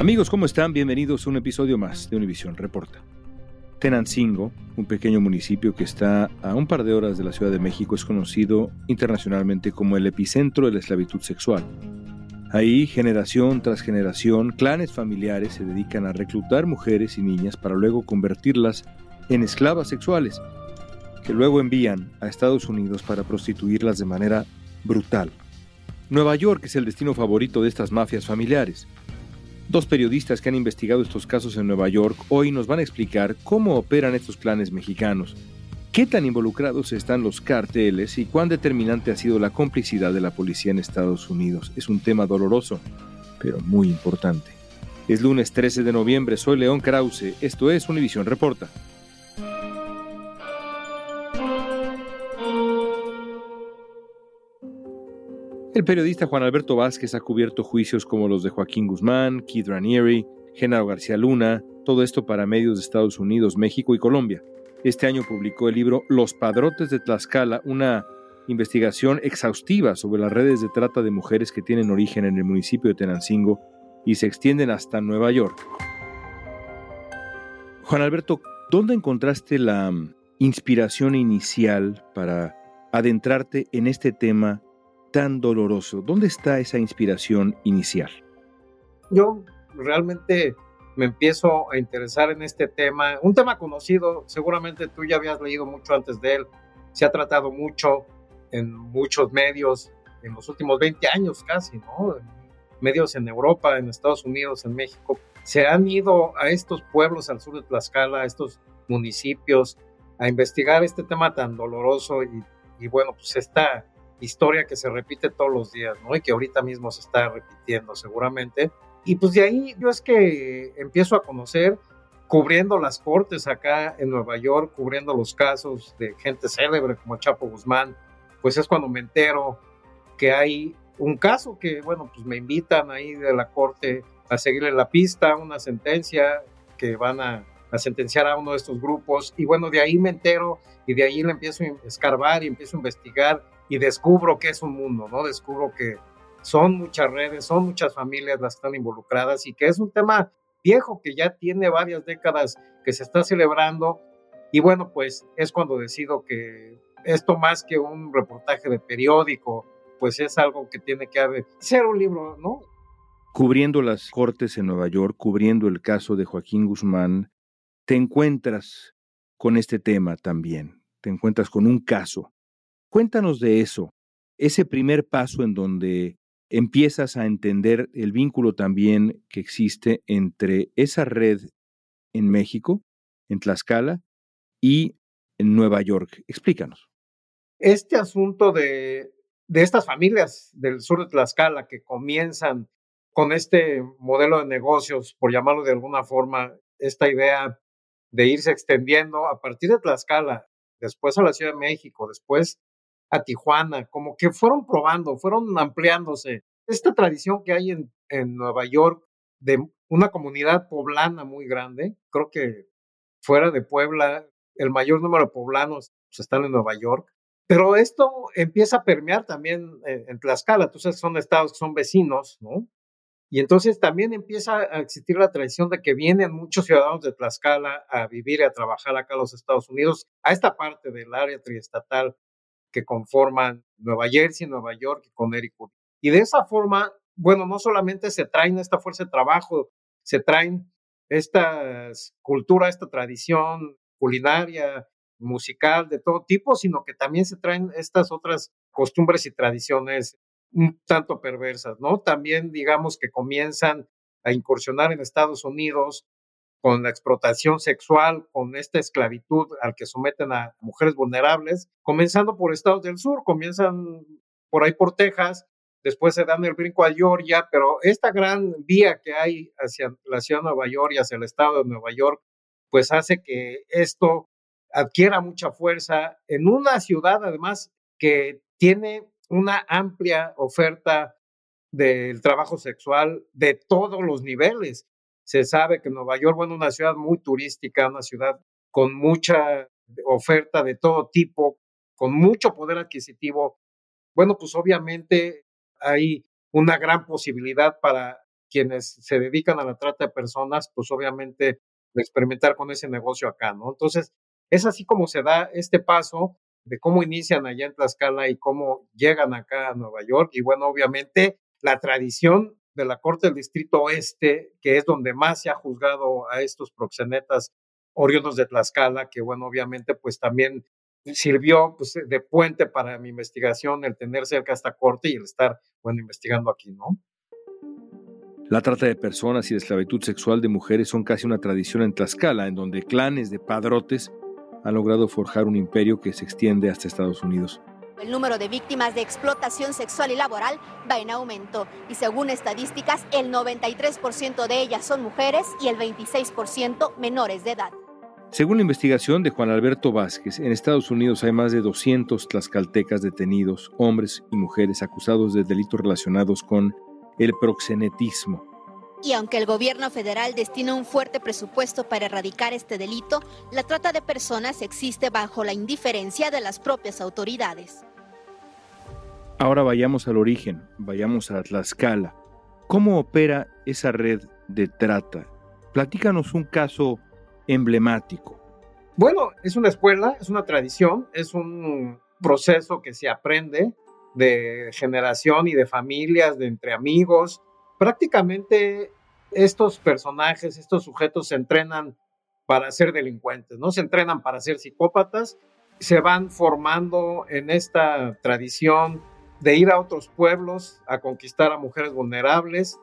Amigos, ¿cómo están? Bienvenidos a un episodio más de Univisión Reporta. Tenancingo, un pequeño municipio que está a un par de horas de la Ciudad de México, es conocido internacionalmente como el epicentro de la esclavitud sexual. Ahí, generación tras generación, clanes familiares se dedican a reclutar mujeres y niñas para luego convertirlas en esclavas sexuales, que luego envían a Estados Unidos para prostituirlas de manera brutal. Nueva York es el destino favorito de estas mafias familiares. Dos periodistas que han investigado estos casos en Nueva York hoy nos van a explicar cómo operan estos clanes mexicanos, qué tan involucrados están los carteles y cuán determinante ha sido la complicidad de la policía en Estados Unidos. Es un tema doloroso, pero muy importante. Es lunes 13 de noviembre, soy León Krause, esto es Univisión Reporta. El periodista Juan Alberto Vázquez ha cubierto juicios como los de Joaquín Guzmán, Keith Ranieri, Genaro García Luna, todo esto para medios de Estados Unidos, México y Colombia. Este año publicó el libro Los Padrotes de Tlaxcala, una investigación exhaustiva sobre las redes de trata de mujeres que tienen origen en el municipio de Tenancingo y se extienden hasta Nueva York. Juan Alberto, ¿dónde encontraste la inspiración inicial para adentrarte en este tema tan doloroso? ¿Dónde está esa inspiración inicial? Yo realmente me empiezo a interesar en este tema, un tema conocido, seguramente tú ya habías leído mucho antes de él, se ha tratado mucho en muchos medios en los últimos 20 años casi, ¿no? Medios en Europa, en Estados Unidos, en México, se han ido a estos pueblos al sur de Tlaxcala, a estos municipios, a investigar este tema tan doloroso y, y bueno, pues esta historia que se repite todos los días, ¿no? Y que ahorita mismo se está repitiendo seguramente. Y pues de ahí yo es que empiezo a conocer, cubriendo las cortes acá en Nueva York, cubriendo los casos de gente célebre como Chapo Guzmán, pues es cuando me entero que hay un caso que, bueno, pues me invitan ahí de la corte a seguirle la pista, una sentencia que van a, a sentenciar a uno de estos grupos. Y bueno, de ahí me entero y de ahí le empiezo a escarbar y empiezo a investigar y descubro que es un mundo, ¿no? Descubro que son muchas redes, son muchas familias las que están involucradas y que es un tema viejo que ya tiene varias décadas que se está celebrando. Y bueno, pues es cuando decido que esto más que un reportaje de periódico, pues es algo que tiene que ser un libro, ¿no? Cubriendo las cortes en Nueva York, cubriendo el caso de Joaquín Guzmán, te encuentras con este tema también, te encuentras con un caso Cuéntanos de eso, ese primer paso en donde empiezas a entender el vínculo también que existe entre esa red en México, en Tlaxcala y en Nueva York. Explícanos. Este asunto de, de estas familias del sur de Tlaxcala que comienzan con este modelo de negocios, por llamarlo de alguna forma, esta idea de irse extendiendo a partir de Tlaxcala, después a la Ciudad de México, después a Tijuana, como que fueron probando, fueron ampliándose. Esta tradición que hay en, en Nueva York de una comunidad poblana muy grande, creo que fuera de Puebla, el mayor número de poblanos pues, están en Nueva York, pero esto empieza a permear también en, en Tlaxcala, entonces son estados que son vecinos, ¿no? Y entonces también empieza a existir la tradición de que vienen muchos ciudadanos de Tlaxcala a vivir y a trabajar acá en los Estados Unidos, a esta parte del área triestatal que conforman Nueva Jersey, Nueva York y Connecticut. Y de esa forma, bueno, no solamente se traen esta fuerza de trabajo, se traen esta cultura, esta tradición culinaria, musical, de todo tipo, sino que también se traen estas otras costumbres y tradiciones un tanto perversas, ¿no? También digamos que comienzan a incursionar en Estados Unidos con la explotación sexual, con esta esclavitud al que someten a mujeres vulnerables, comenzando por estados del sur, comienzan por ahí por Texas, después se dan el brinco a Georgia, pero esta gran vía que hay hacia la ciudad de Nueva York y hacia el estado de Nueva York, pues hace que esto adquiera mucha fuerza en una ciudad además que tiene una amplia oferta del trabajo sexual de todos los niveles. Se sabe que Nueva York, bueno, una ciudad muy turística, una ciudad con mucha oferta de todo tipo, con mucho poder adquisitivo. Bueno, pues obviamente hay una gran posibilidad para quienes se dedican a la trata de personas, pues obviamente de experimentar con ese negocio acá, ¿no? Entonces, es así como se da este paso de cómo inician allá en Tlaxcala y cómo llegan acá a Nueva York. Y bueno, obviamente la tradición de la Corte del Distrito Oeste, que es donde más se ha juzgado a estos proxenetas oriundos de Tlaxcala, que bueno, obviamente pues también sirvió pues, de puente para mi investigación el tener cerca esta corte y el estar, bueno, investigando aquí, ¿no? La trata de personas y la esclavitud sexual de mujeres son casi una tradición en Tlaxcala, en donde clanes de padrotes han logrado forjar un imperio que se extiende hasta Estados Unidos. El número de víctimas de explotación sexual y laboral va en aumento y según estadísticas, el 93% de ellas son mujeres y el 26% menores de edad. Según la investigación de Juan Alberto Vázquez, en Estados Unidos hay más de 200 tlaxcaltecas detenidos, hombres y mujeres acusados de delitos relacionados con el proxenetismo, y aunque el gobierno federal destina un fuerte presupuesto para erradicar este delito, la trata de personas existe bajo la indiferencia de las propias autoridades. Ahora vayamos al origen, vayamos a Tlaxcala. ¿Cómo opera esa red de trata? Platícanos un caso emblemático. Bueno, es una escuela, es una tradición, es un proceso que se aprende de generación y de familias, de entre amigos, prácticamente estos personajes, estos sujetos se entrenan para ser delincuentes, no se entrenan para ser psicópatas, se van formando en esta tradición de ir a otros pueblos a conquistar a mujeres vulnerables,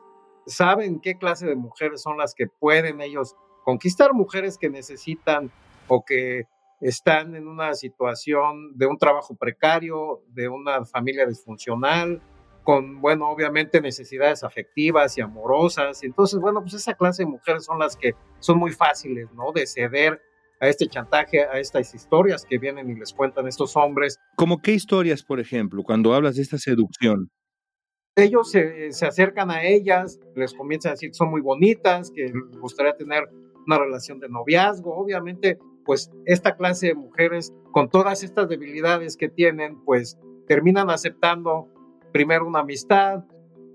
saben qué clase de mujeres son las que pueden ellos conquistar, mujeres que necesitan o que están en una situación de un trabajo precario, de una familia disfuncional, con, bueno, obviamente necesidades afectivas y amorosas. Entonces, bueno, pues esa clase de mujeres son las que son muy fáciles, ¿no? De ceder a este chantaje, a estas historias que vienen y les cuentan estos hombres. ¿Cómo qué historias, por ejemplo, cuando hablas de esta seducción? Ellos se, se acercan a ellas, les comienzan a decir que son muy bonitas, que les gustaría tener una relación de noviazgo. Obviamente, pues esta clase de mujeres, con todas estas debilidades que tienen, pues terminan aceptando primero una amistad,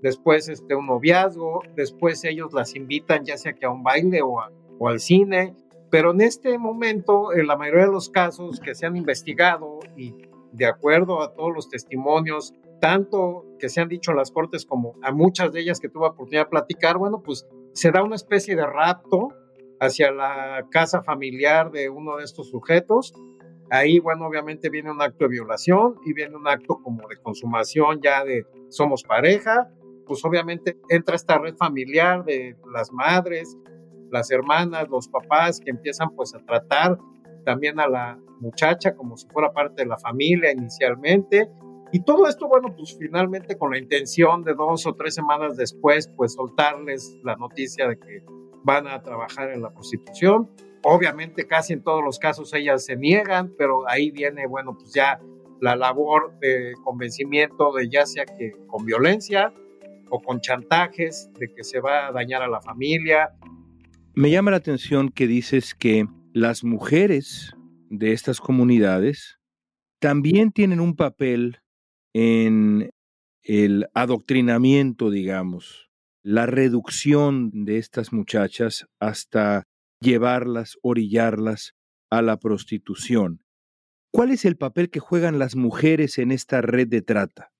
después este, un noviazgo, después ellos las invitan ya sea que a un baile o, o al cine, pero en este momento, en la mayoría de los casos que se han investigado y de acuerdo a todos los testimonios, tanto que se han dicho en las cortes como a muchas de ellas que tuve oportunidad de platicar, bueno, pues se da una especie de rapto hacia la casa familiar de uno de estos sujetos. Ahí, bueno, obviamente viene un acto de violación y viene un acto como de consumación ya de somos pareja, pues obviamente entra esta red familiar de las madres, las hermanas, los papás que empiezan pues a tratar también a la muchacha como si fuera parte de la familia inicialmente. Y todo esto, bueno, pues finalmente con la intención de dos o tres semanas después, pues soltarles la noticia de que van a trabajar en la prostitución. Obviamente casi en todos los casos ellas se niegan, pero ahí viene, bueno, pues ya la labor de convencimiento de ya sea que con violencia o con chantajes de que se va a dañar a la familia. Me llama la atención que dices que las mujeres de estas comunidades también tienen un papel en el adoctrinamiento, digamos, la reducción de estas muchachas hasta llevarlas, orillarlas a la prostitución. ¿Cuál es el papel que juegan las mujeres en esta red de trata?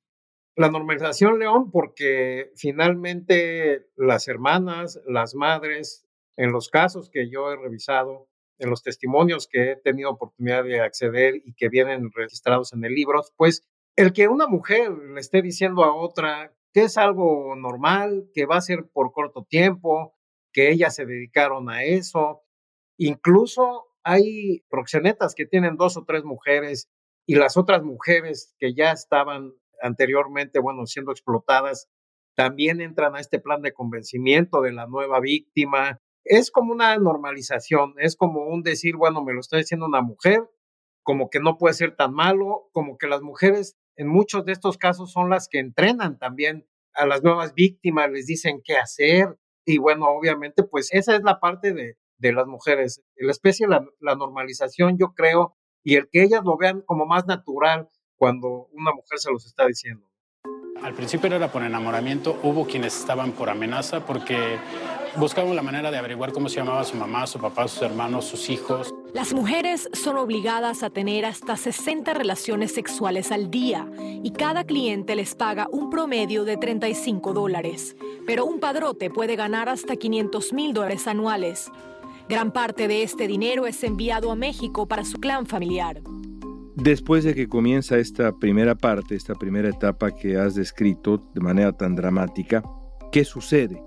La normalización, León, porque finalmente las hermanas, las madres, en los casos que yo he revisado, en los testimonios que he tenido oportunidad de acceder y que vienen registrados en el libro, pues el que una mujer le esté diciendo a otra que es algo normal, que va a ser por corto tiempo, que ellas se dedicaron a eso. Incluso hay proxenetas que tienen dos o tres mujeres y las otras mujeres que ya estaban anteriormente, bueno, siendo explotadas, también entran a este plan de convencimiento de la nueva víctima. Es como una normalización, es como un decir, bueno, me lo está diciendo una mujer, como que no puede ser tan malo, como que las mujeres en muchos de estos casos son las que entrenan también a las nuevas víctimas, les dicen qué hacer. Y bueno, obviamente, pues esa es la parte de, de las mujeres. La especie, la, la normalización, yo creo, y el que ellas lo vean como más natural, cuando una mujer se los está diciendo. Al principio era por enamoramiento, hubo quienes estaban por amenaza porque buscaban la manera de averiguar cómo se llamaba su mamá, su papá, sus hermanos, sus hijos. Las mujeres son obligadas a tener hasta 60 relaciones sexuales al día y cada cliente les paga un promedio de 35 dólares. Pero un padrote puede ganar hasta 500 mil dólares anuales. Gran parte de este dinero es enviado a México para su clan familiar. Después de que comienza esta primera parte, esta primera etapa que has descrito de manera tan dramática, ¿qué sucede?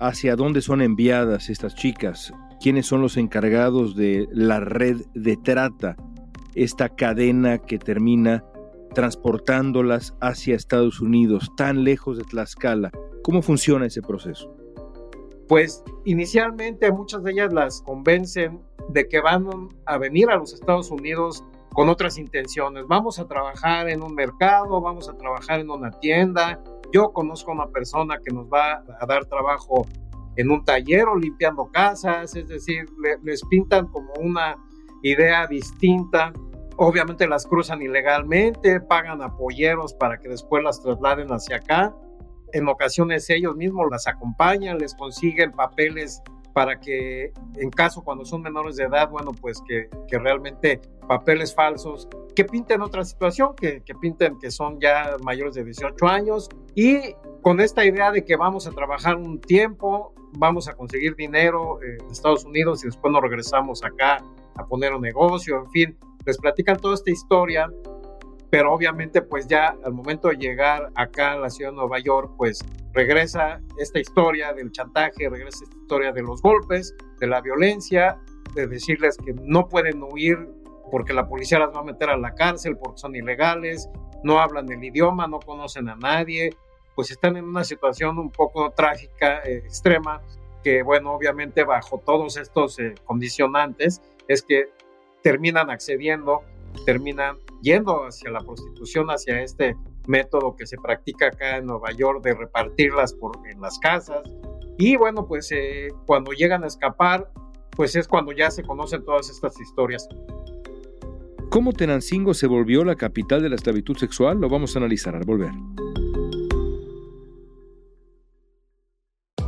¿Hacia dónde son enviadas estas chicas? ¿Quiénes son los encargados de la red de trata? Esta cadena que termina transportándolas hacia Estados Unidos, tan lejos de Tlaxcala. ¿Cómo funciona ese proceso? Pues inicialmente muchas de ellas las convencen de que van a venir a los Estados Unidos con otras intenciones. Vamos a trabajar en un mercado, vamos a trabajar en una tienda. Yo conozco a una persona que nos va a dar trabajo en un taller o limpiando casas, es decir, les pintan como una idea distinta. Obviamente las cruzan ilegalmente, pagan apoyeros para que después las trasladen hacia acá. En ocasiones ellos mismos las acompañan, les consiguen papeles para que en caso cuando son menores de edad, bueno, pues que, que realmente papeles falsos, que pinten otra situación, que, que, pinten que son ya mayores de 18 años y con esta idea de que vamos a trabajar un tiempo, vamos a conseguir dinero en Estados Unidos y después nos regresamos acá a poner un negocio, en fin, les platican toda esta historia pero obviamente pues ya al momento de llegar acá a la ciudad de Nueva York, pues regresa esta historia del chantaje, regresa esta historia de los golpes, de la violencia, de decirles que no pueden huir porque la policía las va a meter a la cárcel porque son ilegales, no hablan el idioma, no conocen a nadie, pues están en una situación un poco trágica, eh, extrema, que bueno, obviamente bajo todos estos eh, condicionantes es que terminan accediendo terminan yendo hacia la prostitución, hacia este método que se practica acá en Nueva York de repartirlas por, en las casas. Y bueno, pues eh, cuando llegan a escapar, pues es cuando ya se conocen todas estas historias. ¿Cómo Tenancingo se volvió la capital de la esclavitud sexual? Lo vamos a analizar al volver.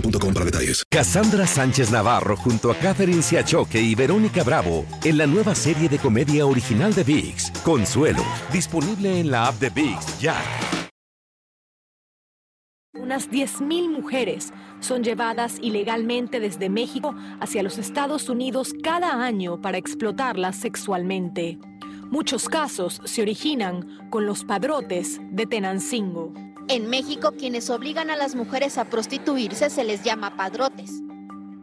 boostmobile para detalles. Cassandra Sánchez Navarro junto a Catherine Siachoque y Verónica Bravo en la nueva serie de comedia original de VIX, Consuelo, disponible en la app de VIX ya. Unas 10.000 mujeres son llevadas ilegalmente desde México hacia los Estados Unidos cada año para explotarlas sexualmente. Muchos casos se originan con los padrotes de Tenancingo. En México, quienes obligan a las mujeres a prostituirse se les llama padrotes.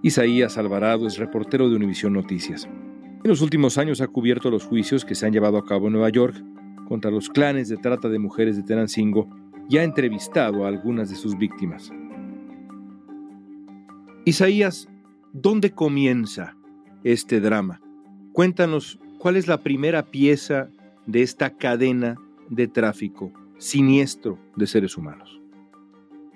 Isaías Alvarado es reportero de Univisión Noticias. En los últimos años ha cubierto los juicios que se han llevado a cabo en Nueva York contra los clanes de trata de mujeres de Tenancingo y ha entrevistado a algunas de sus víctimas. Isaías, ¿dónde comienza este drama? Cuéntanos cuál es la primera pieza de esta cadena de tráfico siniestro de seres humanos?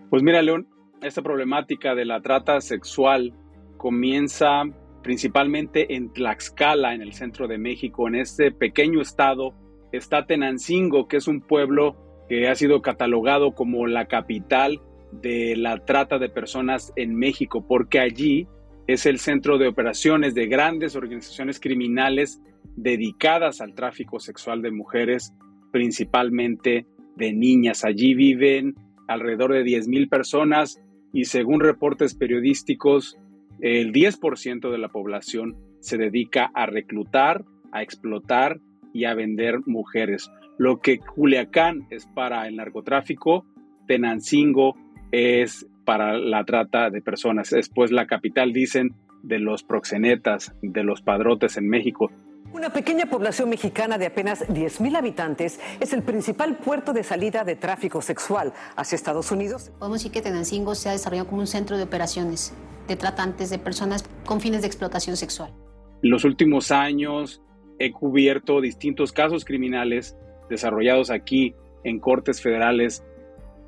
Pues mira, León, esta problemática de la trata sexual comienza principalmente en Tlaxcala, en el centro de México, en este pequeño estado. Está Tenancingo, que es un pueblo que ha sido catalogado como la capital de la trata de personas en México, porque allí es el centro de operaciones de grandes organizaciones criminales dedicadas al tráfico sexual de mujeres, principalmente de niñas. Allí viven alrededor de 10.000 personas y según reportes periodísticos, el 10% de la población se dedica a reclutar, a explotar y a vender mujeres. Lo que Culiacán es para el narcotráfico, Tenancingo es para la trata de personas. Después la capital, dicen, de los proxenetas, de los padrotes en México. Una pequeña población mexicana de apenas 10.000 habitantes es el principal puerto de salida de tráfico sexual hacia Estados Unidos. Podemos decir que Tenancingo se ha desarrollado como un centro de operaciones de tratantes de personas con fines de explotación sexual. En los últimos años he cubierto distintos casos criminales desarrollados aquí en cortes federales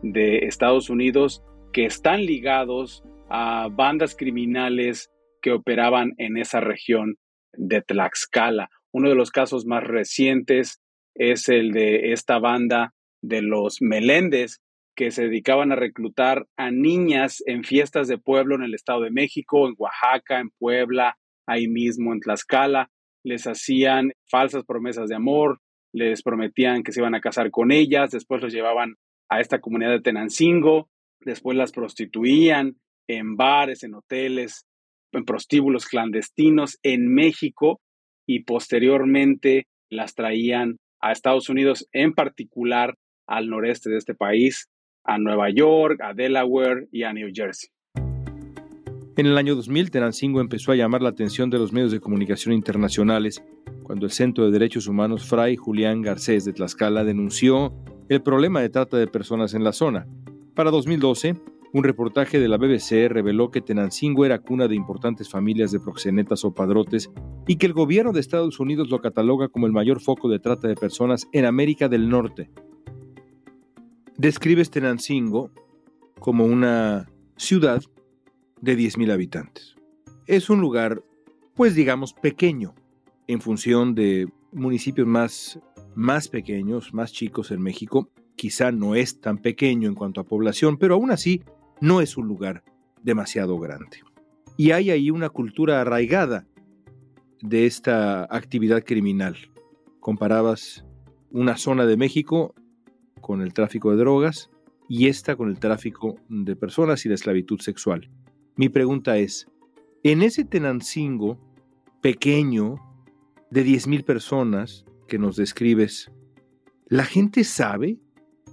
de Estados Unidos que están ligados a bandas criminales que operaban en esa región de Tlaxcala. Uno de los casos más recientes es el de esta banda de los Meléndez, que se dedicaban a reclutar a niñas en fiestas de pueblo en el Estado de México, en Oaxaca, en Puebla, ahí mismo en Tlaxcala. Les hacían falsas promesas de amor, les prometían que se iban a casar con ellas, después los llevaban a esta comunidad de Tenancingo, después las prostituían en bares, en hoteles, en prostíbulos clandestinos en México y posteriormente las traían a Estados Unidos, en particular al noreste de este país, a Nueva York, a Delaware y a New Jersey. En el año 2000, Tenancingo empezó a llamar la atención de los medios de comunicación internacionales cuando el Centro de Derechos Humanos Fray Julián Garcés de Tlaxcala denunció el problema de trata de personas en la zona. Para 2012, un reportaje de la BBC reveló que Tenancingo era cuna de importantes familias de proxenetas o padrotes y que el gobierno de Estados Unidos lo cataloga como el mayor foco de trata de personas en América del Norte. Describe Tenancingo como una ciudad de 10.000 habitantes. Es un lugar, pues digamos, pequeño en función de municipios más, más pequeños, más chicos en México. Quizá no es tan pequeño en cuanto a población, pero aún así no es un lugar demasiado grande. Y hay ahí una cultura arraigada de esta actividad criminal. Comparabas una zona de México con el tráfico de drogas y esta con el tráfico de personas y la esclavitud sexual. Mi pregunta es, en ese Tenancingo pequeño de 10.000 personas que nos describes, ¿la gente sabe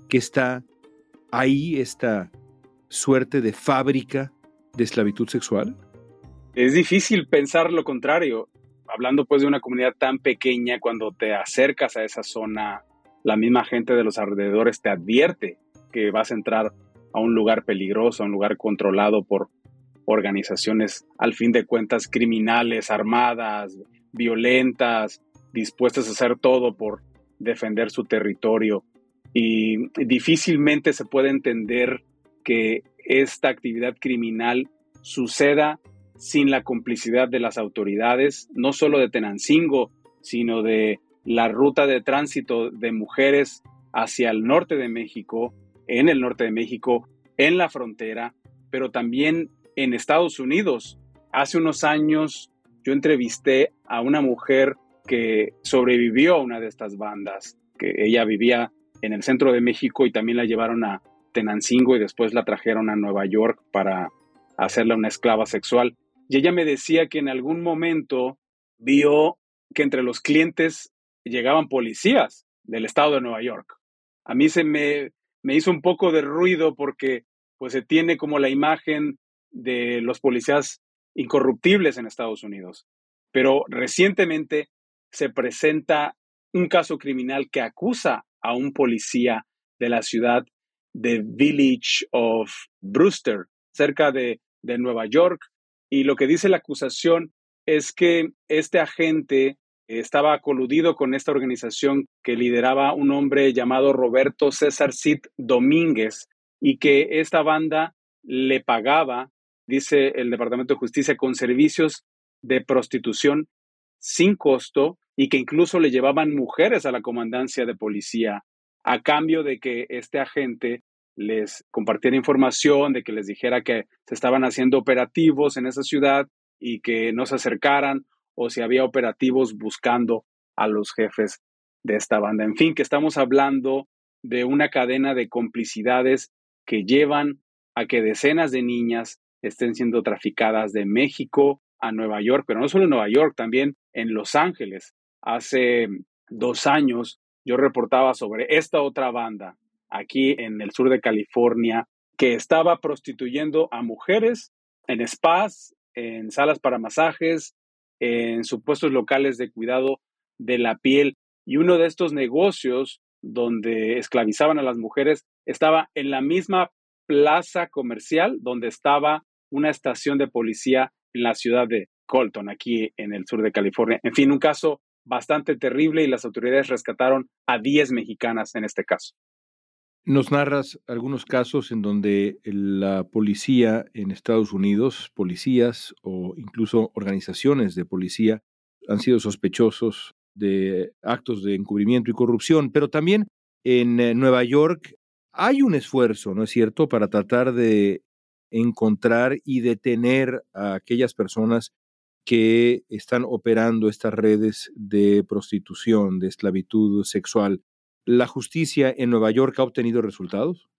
que está ahí esta suerte de fábrica de esclavitud sexual? Es difícil pensar lo contrario. Hablando pues de una comunidad tan pequeña, cuando te acercas a esa zona, la misma gente de los alrededores te advierte que vas a entrar a un lugar peligroso, a un lugar controlado por organizaciones al fin de cuentas criminales, armadas, violentas, dispuestas a hacer todo por defender su territorio. Y difícilmente se puede entender que esta actividad criminal suceda sin la complicidad de las autoridades, no solo de Tenancingo, sino de la ruta de tránsito de mujeres hacia el norte de México, en el norte de México, en la frontera, pero también en Estados Unidos. Hace unos años yo entrevisté a una mujer que sobrevivió a una de estas bandas, que ella vivía en el centro de México y también la llevaron a Tenancingo y después la trajeron a Nueva York para hacerla una esclava sexual. Y ella me decía que en algún momento vio que entre los clientes llegaban policías del estado de Nueva York. A mí se me, me hizo un poco de ruido porque pues se tiene como la imagen de los policías incorruptibles en Estados Unidos. Pero recientemente se presenta un caso criminal que acusa a un policía de la ciudad The Village of Brewster, cerca de, de Nueva York. Y lo que dice la acusación es que este agente estaba coludido con esta organización que lideraba un hombre llamado Roberto César Cid Domínguez y que esta banda le pagaba, dice el Departamento de Justicia, con servicios de prostitución sin costo y que incluso le llevaban mujeres a la comandancia de policía a cambio de que este agente les compartiera información, de que les dijera que se estaban haciendo operativos en esa ciudad y que no se acercaran o si había operativos buscando a los jefes de esta banda. En fin, que estamos hablando de una cadena de complicidades que llevan a que decenas de niñas estén siendo traficadas de México a Nueva York, pero no solo en Nueva York, también en Los Ángeles. Hace dos años yo reportaba sobre esta otra banda aquí en el sur de California que estaba prostituyendo a mujeres en spas, en salas para masajes, en supuestos locales de cuidado de la piel. Y uno de estos negocios donde esclavizaban a las mujeres estaba en la misma plaza comercial donde estaba una estación de policía en la ciudad de Colton, aquí en el sur de California. En fin, un caso bastante terrible y las autoridades rescataron a 10 mexicanas en este caso. Nos narras algunos casos en donde la policía en Estados Unidos, policías o incluso organizaciones de policía han sido sospechosos de actos de encubrimiento y corrupción, pero también en eh, Nueva York hay un esfuerzo, ¿no es cierto?, para tratar de encontrar y detener a aquellas personas que están operando estas redes de prostitución, de esclavitud sexual. ¿La justicia en Nueva York ha obtenido resultados?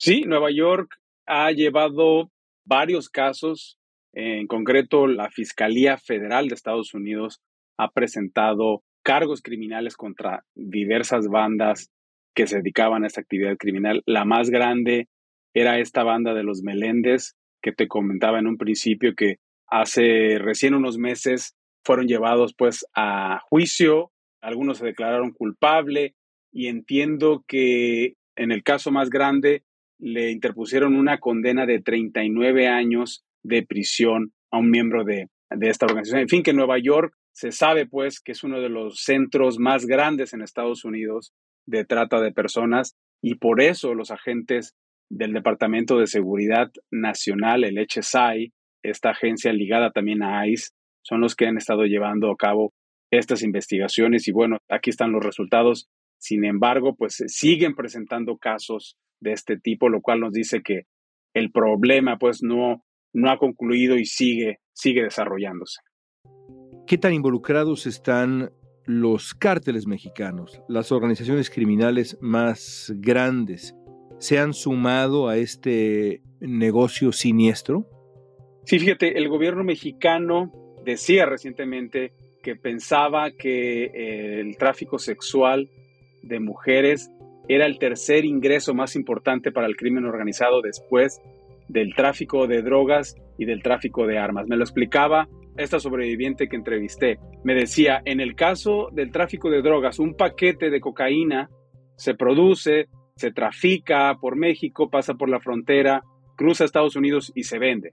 Sí, Nueva York ha llevado varios casos. En concreto, la Fiscalía Federal de Estados Unidos ha presentado cargos criminales contra diversas bandas que se dedicaban a esta actividad criminal. La más grande era esta banda de los Meléndez que te comentaba en un principio que hace recién unos meses fueron llevados pues a juicio, algunos se declararon culpable, y entiendo que en el caso más grande le interpusieron una condena de 39 años de prisión a un miembro de, de esta organización. En fin, que Nueva York se sabe pues que es uno de los centros más grandes en Estados Unidos de trata de personas y por eso los agentes del Departamento de Seguridad Nacional, el HSI, esta agencia ligada también a ICE, son los que han estado llevando a cabo estas investigaciones y bueno, aquí están los resultados sin embargo, pues siguen presentando casos de este tipo, lo cual nos dice que el problema pues no, no ha concluido y sigue, sigue desarrollándose. ¿Qué tan involucrados están los cárteles mexicanos, las organizaciones criminales más grandes? ¿Se han sumado a este negocio siniestro? Sí, fíjate, el gobierno mexicano decía recientemente que pensaba que el tráfico sexual de mujeres era el tercer ingreso más importante para el crimen organizado después del tráfico de drogas y del tráfico de armas. Me lo explicaba esta sobreviviente que entrevisté. Me decía, en el caso del tráfico de drogas, un paquete de cocaína se produce, se trafica por México, pasa por la frontera, cruza Estados Unidos y se vende.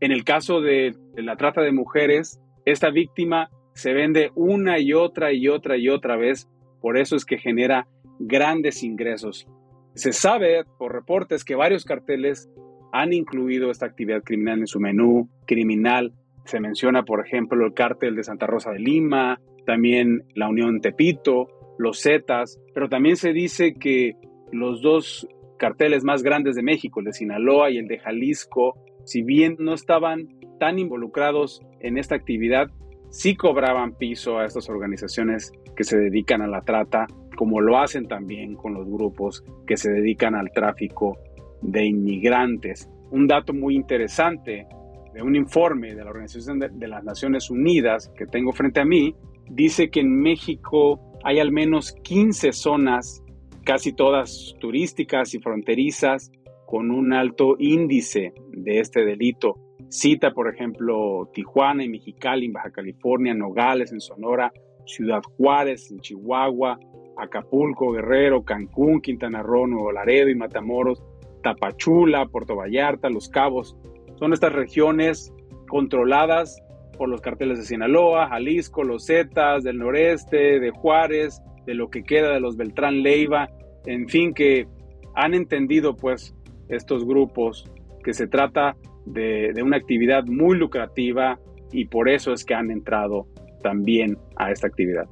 En el caso de la trata de mujeres, esta víctima se vende una y otra y otra y otra vez por eso es que genera grandes ingresos. Se sabe por reportes que varios carteles han incluido esta actividad criminal en su menú criminal. Se menciona, por ejemplo, el cártel de Santa Rosa de Lima, también la Unión Tepito, los Zetas, pero también se dice que los dos carteles más grandes de México, el de Sinaloa y el de Jalisco, si bien no estaban tan involucrados en esta actividad, sí cobraban piso a estas organizaciones que se dedican a la trata, como lo hacen también con los grupos que se dedican al tráfico de inmigrantes. Un dato muy interesante de un informe de la Organización de, las Naciones Unidas que tengo frente a mí, dice que en México hay al menos 15 zonas, casi todas turísticas y fronterizas, con un alto índice de este delito. Cita, por ejemplo, Tijuana y Mexicali en Baja California, Nogales en Sonora, Ciudad Juárez en Chihuahua, Acapulco, Guerrero, Cancún, Quintana Roo, Nuevo Laredo y Matamoros, Tapachula, Puerto Vallarta, Los Cabos. Son estas regiones controladas por los carteles de Sinaloa, Jalisco, los Zetas, del noreste, de Juárez, de lo que queda de los Beltrán Leiva, en fin, que han entendido pues estos grupos que se trata de, de una actividad muy lucrativa y por eso es que han entrado también a esta actividad.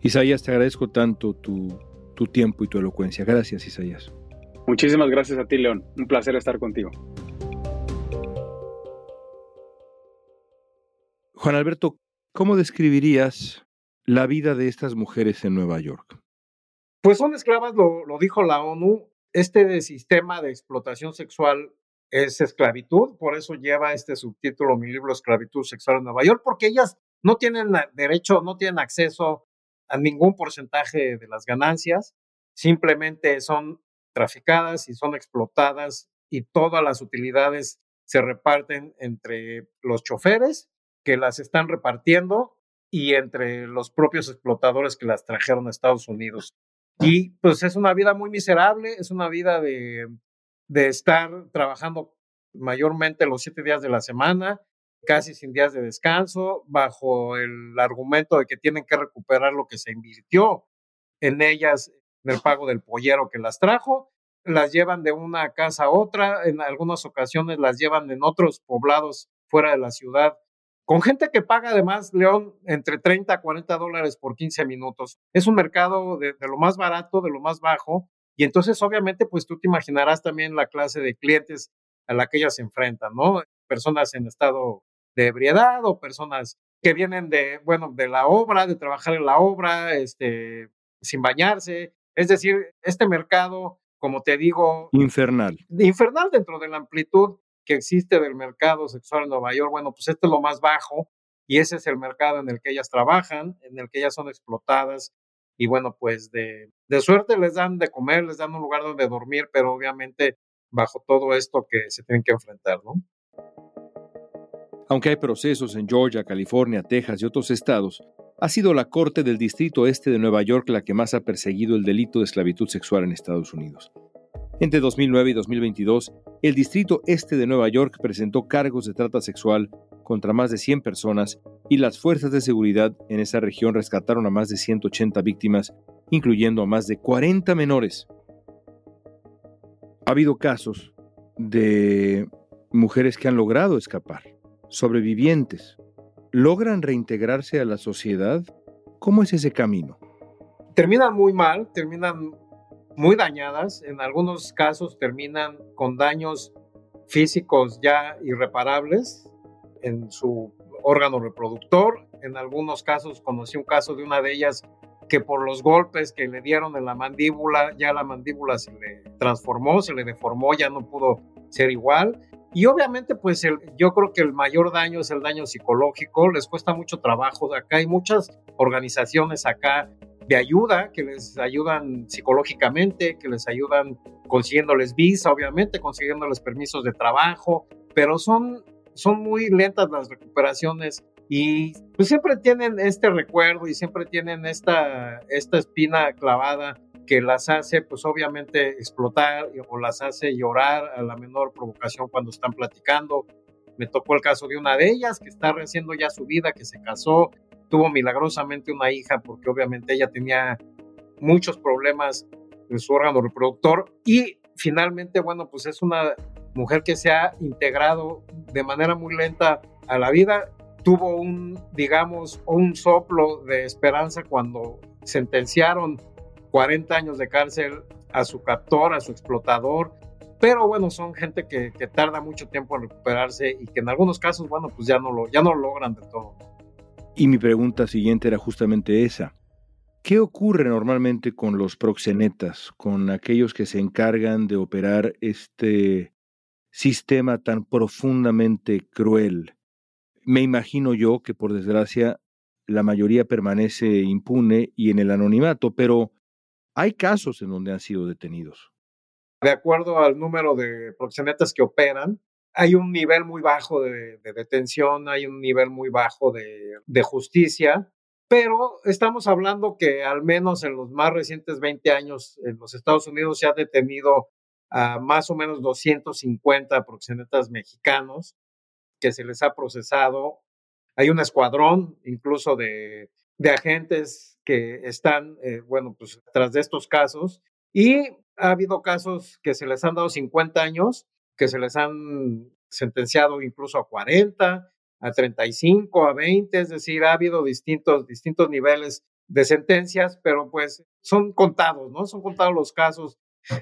Isaías, te agradezco tanto tu, tu tiempo y tu elocuencia. Gracias, Isaías. Muchísimas gracias a ti, León. Un placer estar contigo. Juan Alberto, ¿cómo describirías la vida de estas mujeres en Nueva York? Pues son esclavas, lo, lo dijo la ONU. Este sistema de explotación sexual es esclavitud, por eso lleva este subtítulo mi libro Esclavitud Sexual en Nueva York, porque ellas no tienen derecho, no tienen acceso a ningún porcentaje de las ganancias, simplemente son traficadas y son explotadas y todas las utilidades se reparten entre los choferes que las están repartiendo y entre los propios explotadores que las trajeron a Estados Unidos. Y pues es una vida muy miserable, es una vida de, de estar trabajando mayormente los siete días de la semana, casi sin días de descanso, bajo el argumento de que tienen que recuperar lo que se invirtió en ellas, en el pago del pollero que las trajo, las llevan de una casa a otra, en algunas ocasiones las llevan en otros poblados fuera de la ciudad, con gente que paga además, León, entre 30 a 40 dólares por 15 minutos. Es un mercado de, de lo más barato, de lo más bajo, y entonces obviamente pues tú te imaginarás también la clase de clientes a la que ellas se enfrentan, ¿no? Personas en estado de ebriedad o personas que vienen de, bueno, de la obra, de trabajar en la obra, este, sin bañarse. Es decir, este mercado, como te digo... Infernal. Infernal dentro de la amplitud que existe del mercado sexual en Nueva York. Bueno, pues este es lo más bajo y ese es el mercado en el que ellas trabajan, en el que ellas son explotadas y bueno, pues de, de suerte les dan de comer, les dan un lugar donde dormir, pero obviamente bajo todo esto que se tienen que enfrentar, ¿no? Aunque hay procesos en Georgia, California, Texas y otros estados, ha sido la Corte del Distrito Este de Nueva York la que más ha perseguido el delito de esclavitud sexual en Estados Unidos. Entre 2009 y 2022, el Distrito Este de Nueva York presentó cargos de trata sexual contra más de 100 personas y las fuerzas de seguridad en esa región rescataron a más de 180 víctimas, incluyendo a más de 40 menores. Ha habido casos de mujeres que han logrado escapar, sobrevivientes. ¿Logran reintegrarse a la sociedad? ¿Cómo es ese camino? Terminan muy mal, terminan muy dañadas, en algunos casos terminan con daños físicos ya irreparables en su órgano reproductor. En algunos casos conocí un caso de una de ellas que por los golpes que le dieron en la mandíbula, ya la mandíbula se le transformó, se le deformó, ya no pudo ser igual. Y obviamente, pues el, yo creo que el mayor daño es el daño psicológico, les cuesta mucho trabajo. Acá hay muchas organizaciones acá de ayuda que les ayudan psicológicamente, que les ayudan consiguiéndoles visa, obviamente, consiguiéndoles permisos de trabajo, pero son, son muy lentas las recuperaciones y pues siempre tienen este recuerdo y siempre tienen esta, esta espina clavada que las hace pues obviamente explotar o las hace llorar a la menor provocación cuando están platicando. Me tocó el caso de una de ellas que está reciendo ya su vida, que se casó, tuvo milagrosamente una hija porque obviamente ella tenía muchos problemas en su órgano reproductor y finalmente, bueno, pues es una mujer que se ha integrado de manera muy lenta a la vida tuvo un, digamos, un soplo de esperanza cuando sentenciaron 40 años de cárcel a su captor, a su explotador. Pero bueno, son gente que, que, tarda mucho tiempo en recuperarse y que en algunos casos, bueno, pues ya no lo, ya no lo logran del todo. Y mi pregunta siguiente era justamente esa. ¿Qué ocurre normalmente con los proxenetas, con aquellos que se encargan de operar este sistema tan profundamente cruel? Me imagino yo que por desgracia la mayoría permanece impune y en el anonimato, pero hay casos en donde han sido detenidos. De acuerdo al número de proxenetas que operan, hay un nivel muy bajo de, de detención, hay un nivel muy bajo de, de, justicia, pero estamos hablando que al menos en los más recientes 20 años en los Estados Unidos se ha detenido a más o menos 250 proxenetas mexicanos que se les ha procesado hay un escuadrón incluso de, de agentes que están, eh, bueno, pues tras de estos casos. Y ha habido casos que se les han dado 50 años, que se les han sentenciado incluso a 40, a 35, a 20, es decir, ha habido distintos, distintos niveles de sentencias, pero pues son contados, ¿no? Son contados los casos.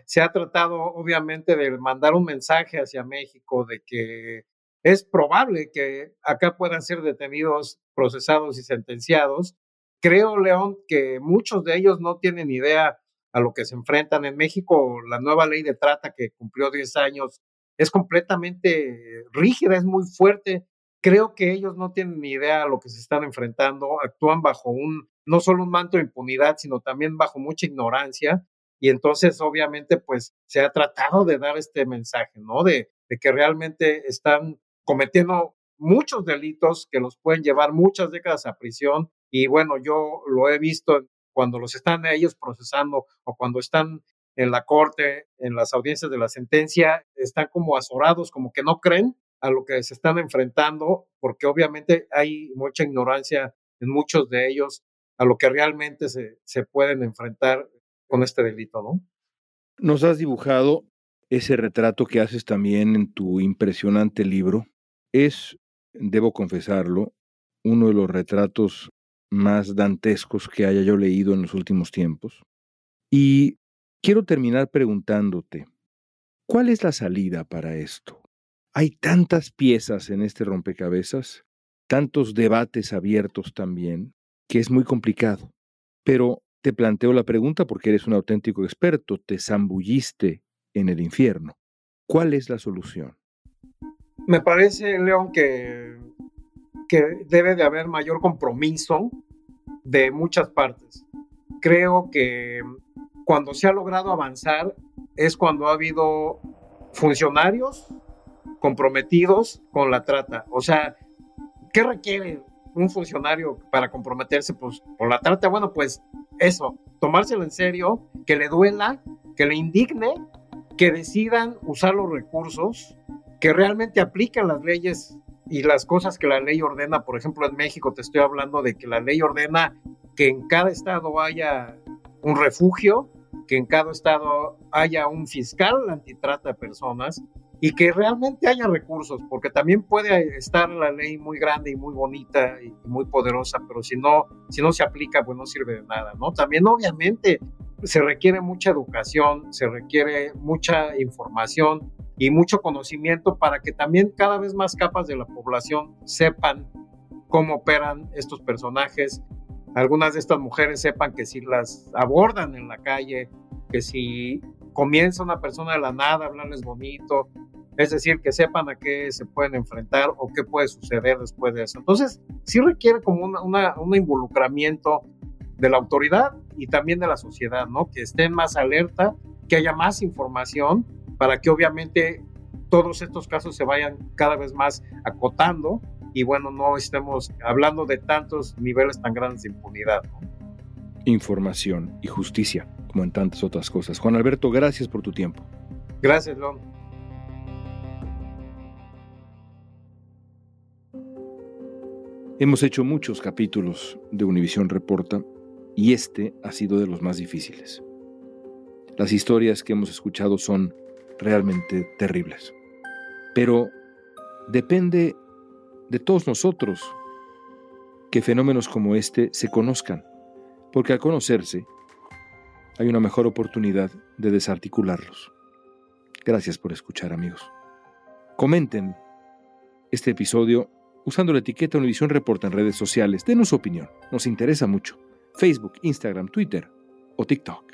Se ha tratado obviamente de mandar un mensaje hacia México de que es probable que acá puedan ser detenidos, procesados y sentenciados. Creo, León, que muchos de ellos no tienen idea a lo que se enfrentan. En México, la nueva ley de trata que cumplió 10 años es completamente rígida, es muy fuerte. Creo que ellos no tienen ni idea a lo que se están enfrentando, actúan bajo un, no solo un manto de impunidad, sino también bajo mucha ignorancia. Y entonces, obviamente, pues se ha tratado de dar este mensaje, ¿no? De, de que realmente están cometiendo muchos delitos que los pueden llevar muchas décadas a prisión. Y bueno, yo lo he visto cuando los están ellos procesando o cuando están en la corte, en las audiencias de la sentencia, están como azorados, como que no creen a lo que se están enfrentando, porque obviamente hay mucha ignorancia en muchos de ellos a lo que realmente se, se pueden enfrentar con este delito, ¿no? Nos has dibujado ese retrato que haces también en tu impresionante libro. Es, debo confesarlo, uno de los retratos más dantescos que haya yo leído en los últimos tiempos. Y quiero terminar preguntándote, ¿cuál es la salida para esto? Hay tantas piezas en este rompecabezas, tantos debates abiertos también, que es muy complicado. Pero te planteo la pregunta porque eres un auténtico experto, te zambulliste en el infierno. ¿Cuál es la solución? Me parece, León, que, que debe de haber mayor compromiso de muchas partes. Creo que cuando se ha logrado avanzar es cuando ha habido funcionarios comprometidos con la trata. O sea, ¿qué requiere un funcionario para comprometerse pues, por la trata? Bueno, pues eso, tomárselo en serio, que le duela, que le indigne, que decidan usar los recursos, que realmente apliquen las leyes y las cosas que la ley ordena, por ejemplo, en México te estoy hablando de que la ley ordena que en cada estado haya un refugio, que en cada estado haya un fiscal antitrata de personas y que realmente haya recursos, porque también puede estar la ley muy grande y muy bonita y muy poderosa, pero si no, si no se aplica, pues no sirve de nada, ¿no? También obviamente se requiere mucha educación, se requiere mucha información y mucho conocimiento para que también cada vez más capas de la población sepan cómo operan estos personajes. Algunas de estas mujeres sepan que si las abordan en la calle, que si comienza una persona de la nada a hablarles bonito, es decir, que sepan a qué se pueden enfrentar o qué puede suceder después de eso. Entonces, sí requiere como un involucramiento de la autoridad y también de la sociedad, ¿no? Que estén más alerta, que haya más información para que obviamente todos estos casos se vayan cada vez más acotando y bueno, no estemos hablando de tantos niveles tan grandes de impunidad. Información y justicia, como en tantas otras cosas. Juan Alberto, gracias por tu tiempo. Gracias, Lon. Hemos hecho muchos capítulos de Univisión Reporta y este ha sido de los más difíciles. Las historias que hemos escuchado son realmente terribles. Pero depende de todos nosotros que fenómenos como este se conozcan, porque al conocerse hay una mejor oportunidad de desarticularlos. Gracias por escuchar amigos. Comenten este episodio usando la etiqueta Univisión Reporta en redes sociales. Denos su opinión, nos interesa mucho. Facebook, Instagram, Twitter o TikTok.